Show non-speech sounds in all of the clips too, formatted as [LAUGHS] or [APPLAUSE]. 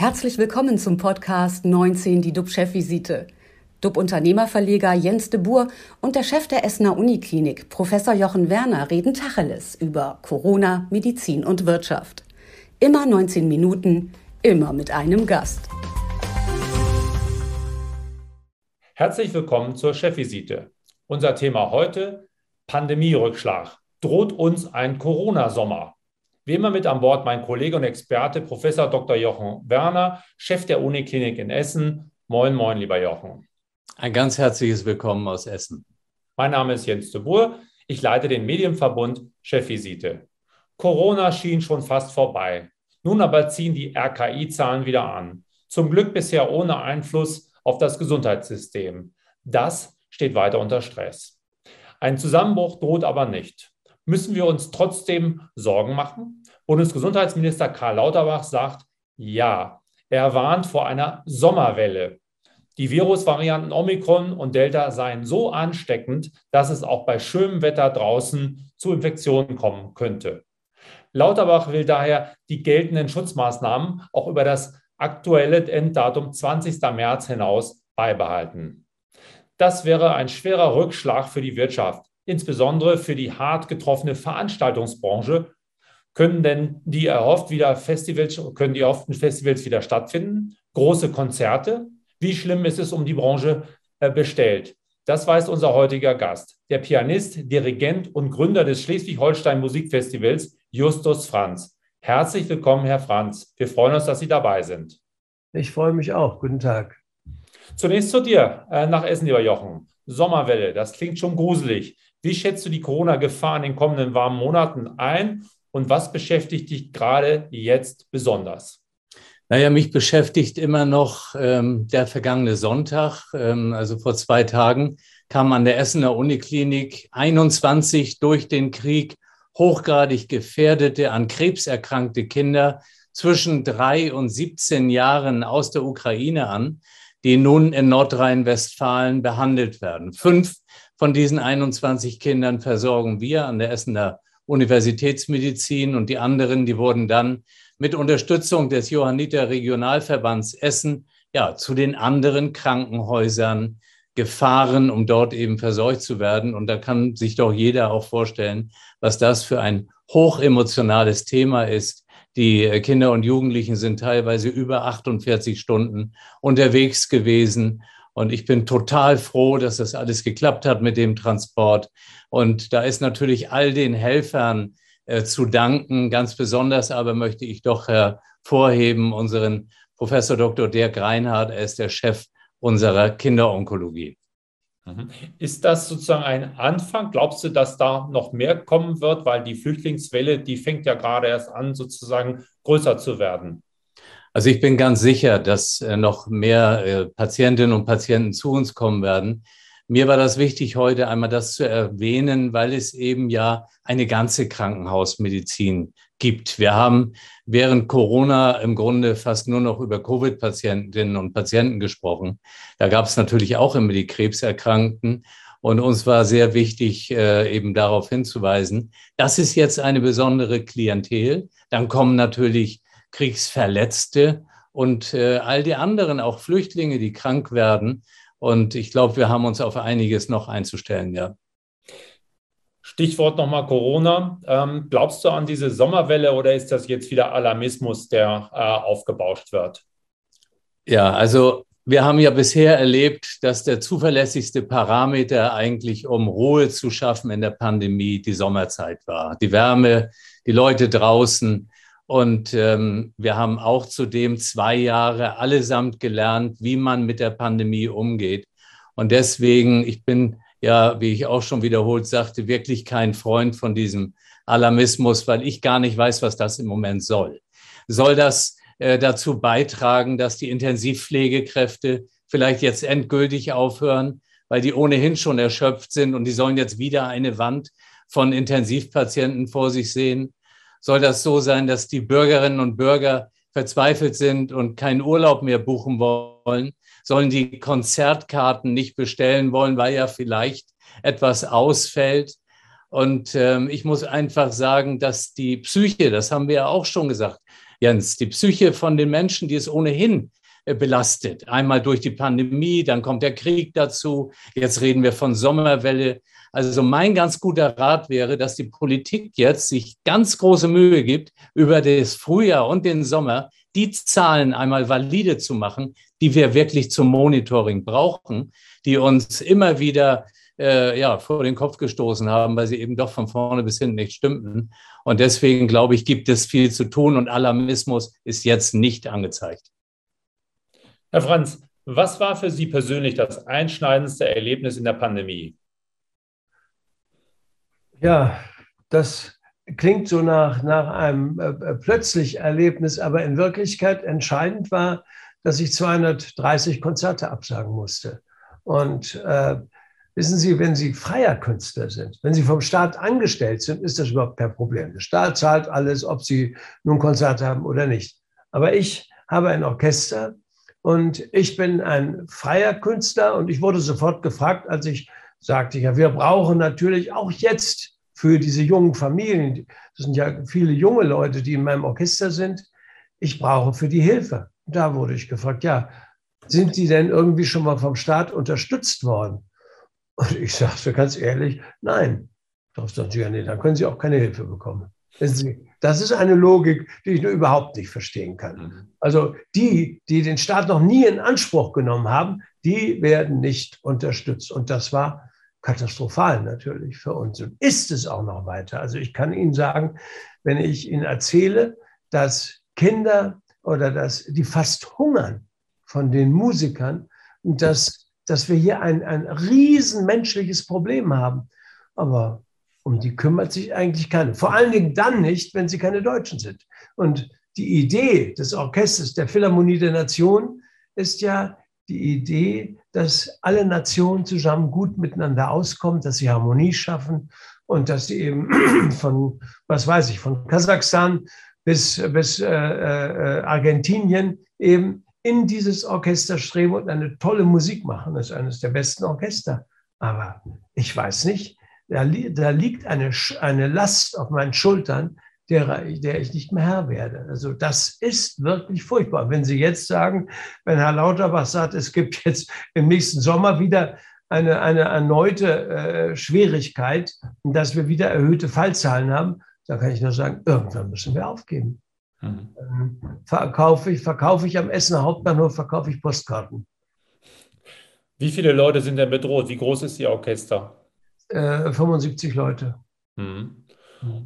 Herzlich willkommen zum Podcast 19, die DUB-Chefvisite. DUB-Unternehmerverleger Jens de Boer und der Chef der Essener Uniklinik, Professor Jochen Werner, reden Tacheles über Corona, Medizin und Wirtschaft. Immer 19 Minuten, immer mit einem Gast. Herzlich willkommen zur Chefvisite. Unser Thema heute: Pandemierückschlag. Droht uns ein Corona-Sommer? Wie immer mit an Bord mein Kollege und Experte, Professor Dr. Jochen Werner, Chef der Uniklinik in Essen. Moin, moin, lieber Jochen. Ein ganz herzliches Willkommen aus Essen. Mein Name ist Jens de Boer. Ich leite den Medienverbund Chefvisite. Corona schien schon fast vorbei. Nun aber ziehen die RKI-Zahlen wieder an. Zum Glück bisher ohne Einfluss auf das Gesundheitssystem. Das steht weiter unter Stress. Ein Zusammenbruch droht aber nicht. Müssen wir uns trotzdem Sorgen machen? Bundesgesundheitsminister Karl Lauterbach sagt, ja, er warnt vor einer Sommerwelle. Die Virusvarianten Omikron und Delta seien so ansteckend, dass es auch bei schönem Wetter draußen zu Infektionen kommen könnte. Lauterbach will daher die geltenden Schutzmaßnahmen auch über das aktuelle Enddatum 20. März hinaus beibehalten. Das wäre ein schwerer Rückschlag für die Wirtschaft insbesondere für die hart getroffene Veranstaltungsbranche. Können denn die erhofft wieder Festivals, können die erhofften Festivals wieder stattfinden? Große Konzerte? Wie schlimm ist es um die Branche äh, bestellt? Das weiß unser heutiger Gast, der Pianist, Dirigent und Gründer des Schleswig-Holstein Musikfestivals, Justus Franz. Herzlich willkommen, Herr Franz. Wir freuen uns, dass Sie dabei sind. Ich freue mich auch. Guten Tag. Zunächst zu dir, äh, nach Essen, lieber Jochen. Sommerwelle, das klingt schon gruselig. Wie schätzt du die Corona-Gefahr in den kommenden warmen Monaten ein und was beschäftigt dich gerade jetzt besonders? Naja, mich beschäftigt immer noch ähm, der vergangene Sonntag, ähm, also vor zwei Tagen, kamen an der Essener Uniklinik 21 durch den Krieg hochgradig gefährdete, an Krebs erkrankte Kinder zwischen drei und 17 Jahren aus der Ukraine an, die nun in Nordrhein-Westfalen behandelt werden. Fünf von diesen 21 Kindern versorgen wir an der Essener Universitätsmedizin und die anderen, die wurden dann mit Unterstützung des Johanniter Regionalverbands Essen ja zu den anderen Krankenhäusern gefahren, um dort eben versorgt zu werden. Und da kann sich doch jeder auch vorstellen, was das für ein hochemotionales Thema ist. Die Kinder und Jugendlichen sind teilweise über 48 Stunden unterwegs gewesen und ich bin total froh, dass das alles geklappt hat mit dem Transport. Und da ist natürlich all den Helfern äh, zu danken. Ganz besonders aber möchte ich doch hervorheben unseren Professor Dr. Dirk Reinhardt. Er ist der Chef unserer Kinderonkologie. Mhm. Ist das sozusagen ein Anfang? Glaubst du, dass da noch mehr kommen wird? Weil die Flüchtlingswelle, die fängt ja gerade erst an, sozusagen größer zu werden. Also ich bin ganz sicher, dass äh, noch mehr äh, Patientinnen und Patienten zu uns kommen werden. Mir war das wichtig, heute einmal das zu erwähnen, weil es eben ja eine ganze Krankenhausmedizin gibt. Wir haben während Corona im Grunde fast nur noch über Covid-Patientinnen und Patienten gesprochen. Da gab es natürlich auch immer die Krebserkrankten. Und uns war sehr wichtig, äh, eben darauf hinzuweisen, das ist jetzt eine besondere Klientel. Dann kommen natürlich Kriegsverletzte und äh, all die anderen, auch Flüchtlinge, die krank werden. Und ich glaube, wir haben uns auf einiges noch einzustellen, ja. Stichwort nochmal Corona. Ähm, glaubst du an diese Sommerwelle oder ist das jetzt wieder Alarmismus, der äh, aufgebauscht wird? Ja, also wir haben ja bisher erlebt, dass der zuverlässigste Parameter eigentlich, um Ruhe zu schaffen in der Pandemie, die Sommerzeit war. Die Wärme, die Leute draußen, und ähm, wir haben auch zudem zwei Jahre allesamt gelernt, wie man mit der Pandemie umgeht. Und deswegen, ich bin ja, wie ich auch schon wiederholt sagte, wirklich kein Freund von diesem Alarmismus, weil ich gar nicht weiß, was das im Moment soll. Soll das äh, dazu beitragen, dass die Intensivpflegekräfte vielleicht jetzt endgültig aufhören, weil die ohnehin schon erschöpft sind und die sollen jetzt wieder eine Wand von Intensivpatienten vor sich sehen? Soll das so sein, dass die Bürgerinnen und Bürger verzweifelt sind und keinen Urlaub mehr buchen wollen, sollen die Konzertkarten nicht bestellen wollen, weil ja vielleicht etwas ausfällt. Und ähm, ich muss einfach sagen, dass die Psyche, das haben wir ja auch schon gesagt, Jens, die Psyche von den Menschen, die es ohnehin belastet. Einmal durch die Pandemie, dann kommt der Krieg dazu. Jetzt reden wir von Sommerwelle. Also mein ganz guter Rat wäre, dass die Politik jetzt sich ganz große Mühe gibt, über das Frühjahr und den Sommer die Zahlen einmal valide zu machen, die wir wirklich zum Monitoring brauchen, die uns immer wieder äh, ja, vor den Kopf gestoßen haben, weil sie eben doch von vorne bis hinten nicht stimmten. Und deswegen glaube ich, gibt es viel zu tun und Alarmismus ist jetzt nicht angezeigt. Herr Franz, was war für Sie persönlich das einschneidendste Erlebnis in der Pandemie? Ja, das klingt so nach, nach einem äh, äh plötzlich Erlebnis, aber in Wirklichkeit entscheidend war, dass ich 230 Konzerte absagen musste. Und äh, wissen Sie, wenn Sie freier Künstler sind, wenn Sie vom Staat angestellt sind, ist das überhaupt kein Problem. Der Staat zahlt alles, ob Sie nun Konzerte haben oder nicht. Aber ich habe ein Orchester und ich bin ein freier Künstler und ich wurde sofort gefragt, als ich sagte, ja, wir brauchen natürlich auch jetzt für diese jungen Familien, das sind ja viele junge Leute, die in meinem Orchester sind, ich brauche für die Hilfe. Da wurde ich gefragt, ja, sind die denn irgendwie schon mal vom Staat unterstützt worden? Und ich sagte ganz ehrlich, nein. Darauf sagten sie, ja, nee, dann können sie auch keine Hilfe bekommen. Das ist eine Logik, die ich nur überhaupt nicht verstehen kann. Mhm. Also die, die den Staat noch nie in Anspruch genommen haben, die werden nicht unterstützt. Und das war katastrophal natürlich für uns und ist es auch noch weiter. Also ich kann Ihnen sagen, wenn ich Ihnen erzähle, dass Kinder oder dass die fast hungern von den Musikern und dass, dass wir hier ein, ein riesen menschliches Problem haben. Aber um die kümmert sich eigentlich keiner. Vor allen Dingen dann nicht, wenn sie keine Deutschen sind. Und die Idee des Orchesters der Philharmonie der Nation ist ja die Idee, dass alle Nationen zusammen gut miteinander auskommen, dass sie Harmonie schaffen und dass sie eben [CLEARS THROAT] von, was weiß ich, von Kasachstan bis, bis äh, äh, Argentinien eben in dieses Orchester streben und eine tolle Musik machen. Das ist eines der besten Orchester. Aber ich weiß nicht, da, da liegt eine, eine Last auf meinen Schultern, der, der ich nicht mehr Herr werde. Also das ist wirklich furchtbar. Wenn Sie jetzt sagen, wenn Herr Lauterbach sagt, es gibt jetzt im nächsten Sommer wieder eine, eine erneute äh, Schwierigkeit, dass wir wieder erhöhte Fallzahlen haben, da kann ich nur sagen, irgendwann müssen wir aufgeben. Mhm. Ähm, verkaufe, ich, verkaufe ich am Essener Hauptbahnhof, verkaufe ich Postkarten. Wie viele Leute sind denn bedroht? Wie groß ist Ihr Orchester? Äh, 75 Leute. Mhm.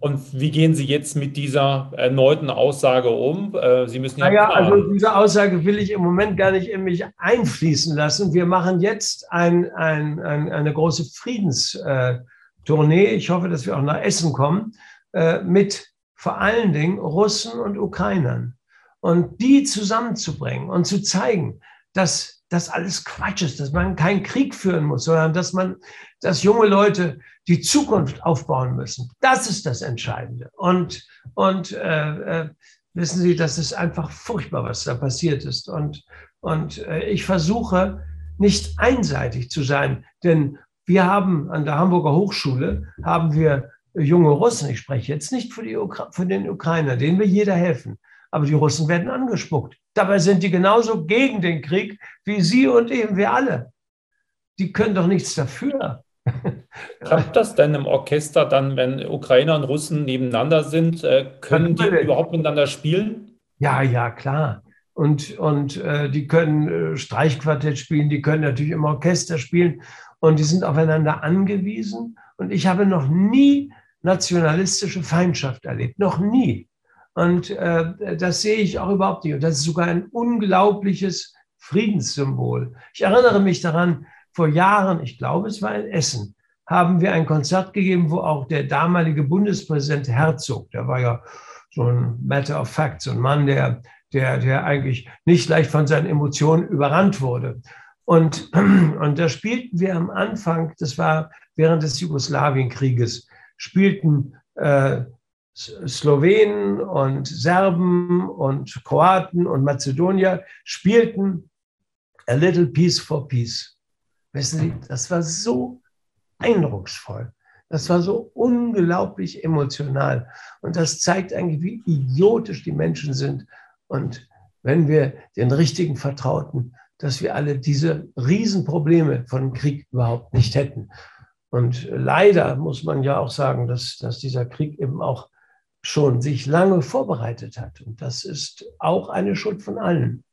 Und wie gehen Sie jetzt mit dieser erneuten Aussage um? Äh, Sie müssen ja. Naja, also diese Aussage will ich im Moment gar nicht in mich einfließen lassen. Wir machen jetzt ein, ein, ein, eine große Friedenstournee. Ich hoffe, dass wir auch nach Essen kommen, äh, mit vor allen Dingen Russen und Ukrainern. Und die zusammenzubringen und zu zeigen, dass das alles Quatsch ist, dass man keinen Krieg führen muss, sondern dass man, dass junge Leute die Zukunft aufbauen müssen. Das ist das Entscheidende. Und, und äh, äh, wissen Sie, das ist einfach furchtbar, was da passiert ist. Und, und äh, ich versuche nicht einseitig zu sein, denn wir haben an der Hamburger Hochschule haben wir junge Russen. Ich spreche jetzt nicht für, die Ukra für den Ukrainer, denen will jeder helfen. Aber die Russen werden angespuckt. Dabei sind die genauso gegen den Krieg wie Sie und eben wir alle. Die können doch nichts dafür. [LAUGHS] Klappt das denn im Orchester dann, wenn Ukrainer und Russen nebeneinander sind? Äh, können die überhaupt miteinander spielen? Ja, ja, klar. Und, und äh, die können äh, Streichquartett spielen, die können natürlich im Orchester spielen und die sind aufeinander angewiesen. Und ich habe noch nie nationalistische Feindschaft erlebt, noch nie. Und äh, das sehe ich auch überhaupt nicht. Und das ist sogar ein unglaubliches Friedenssymbol. Ich erinnere mich daran, vor Jahren, ich glaube, es war in Essen, haben wir ein Konzert gegeben, wo auch der damalige Bundespräsident Herzog, der war ja so ein Matter of Fact, so ein Mann, der, der, der eigentlich nicht leicht von seinen Emotionen überrannt wurde. Und, [CLEARS THROAT] und da spielten wir am Anfang, das war während des Jugoslawienkrieges, spielten äh, Slowenen und Serben und Kroaten und Mazedonier spielten A Little Piece for Peace. Wissen Sie, das war so eindrucksvoll. Das war so unglaublich emotional. Und das zeigt eigentlich, wie idiotisch die Menschen sind. Und wenn wir den richtigen vertrauten, dass wir alle diese Riesenprobleme von Krieg überhaupt nicht hätten. Und leider muss man ja auch sagen, dass, dass dieser Krieg eben auch schon sich lange vorbereitet hat. Und das ist auch eine Schuld von allen.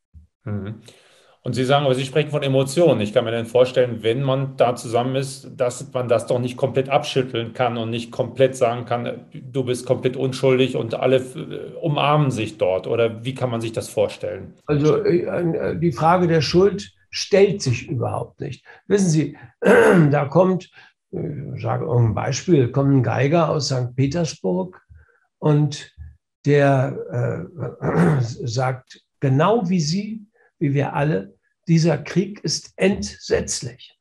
Mhm. Und Sie sagen, aber Sie sprechen von Emotionen. Ich kann mir dann vorstellen, wenn man da zusammen ist, dass man das doch nicht komplett abschütteln kann und nicht komplett sagen kann, du bist komplett unschuldig und alle äh, umarmen sich dort. Oder wie kann man sich das vorstellen? Also äh, äh, die Frage der Schuld stellt sich überhaupt nicht. Wissen Sie, [CLEARS THROAT] da kommt, ich sage ein Beispiel, kommt ein Geiger aus St. Petersburg und der äh, [CLEARS THROAT] sagt genau wie Sie, wie wir alle, dieser Krieg ist entsetzlich.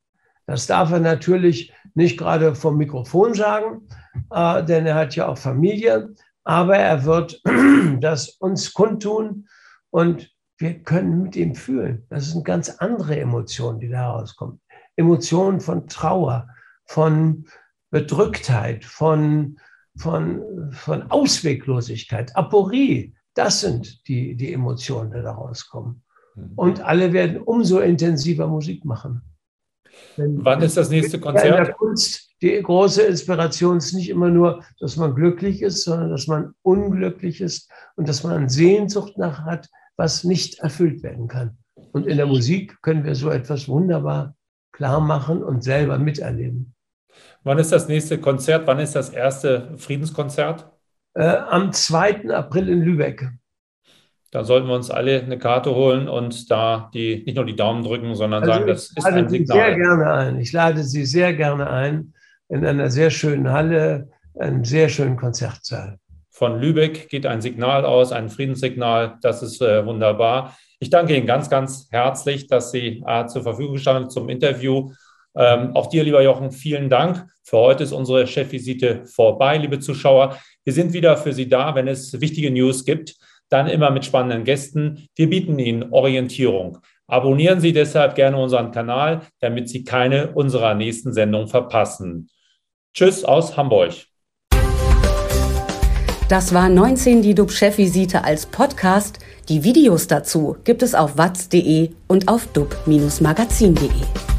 Das darf er natürlich nicht gerade vom Mikrofon sagen, äh, denn er hat ja auch Familie, aber er wird [CLEARS THROAT] das uns kundtun und wir können mit ihm fühlen. Das sind ganz andere Emotionen, die da herauskommen. Emotionen von Trauer, von Bedrücktheit, von, von, von Ausweglosigkeit, Aporie. Das sind die, die Emotionen, die da rauskommen. Mhm. Und alle werden umso intensiver Musik machen. Denn Wann ist das nächste Konzert? In der Kunst, die große Inspiration ist nicht immer nur, dass man glücklich ist, sondern dass man unglücklich ist und dass man Sehnsucht nach hat, was nicht erfüllt werden kann. Und in der Musik können wir so etwas wunderbar klar machen und selber miterleben. Wann ist das nächste Konzert? Wann ist das erste Friedenskonzert? Äh, am 2. April in Lübeck. Da sollten wir uns alle eine Karte holen und da die nicht nur die Daumen drücken, sondern also sagen, das ist ein Sie Signal. Sehr gerne ein. Ich lade Sie sehr gerne ein in einer sehr schönen Halle, einem sehr schönen Konzertsaal. Von Lübeck geht ein Signal aus, ein Friedenssignal. Das ist äh, wunderbar. Ich danke Ihnen ganz, ganz herzlich, dass Sie äh, zur Verfügung standen zum Interview. Ähm, auch dir, lieber Jochen, vielen Dank. Für heute ist unsere Chefvisite vorbei, liebe Zuschauer. Wir sind wieder für Sie da, wenn es wichtige News gibt dann immer mit spannenden Gästen. Wir bieten Ihnen Orientierung. Abonnieren Sie deshalb gerne unseren Kanal, damit Sie keine unserer nächsten Sendungen verpassen. Tschüss aus Hamburg. Das war 19 die DUB-Chefvisite als Podcast. Die Videos dazu gibt es auf watz.de und auf dub-magazin.de.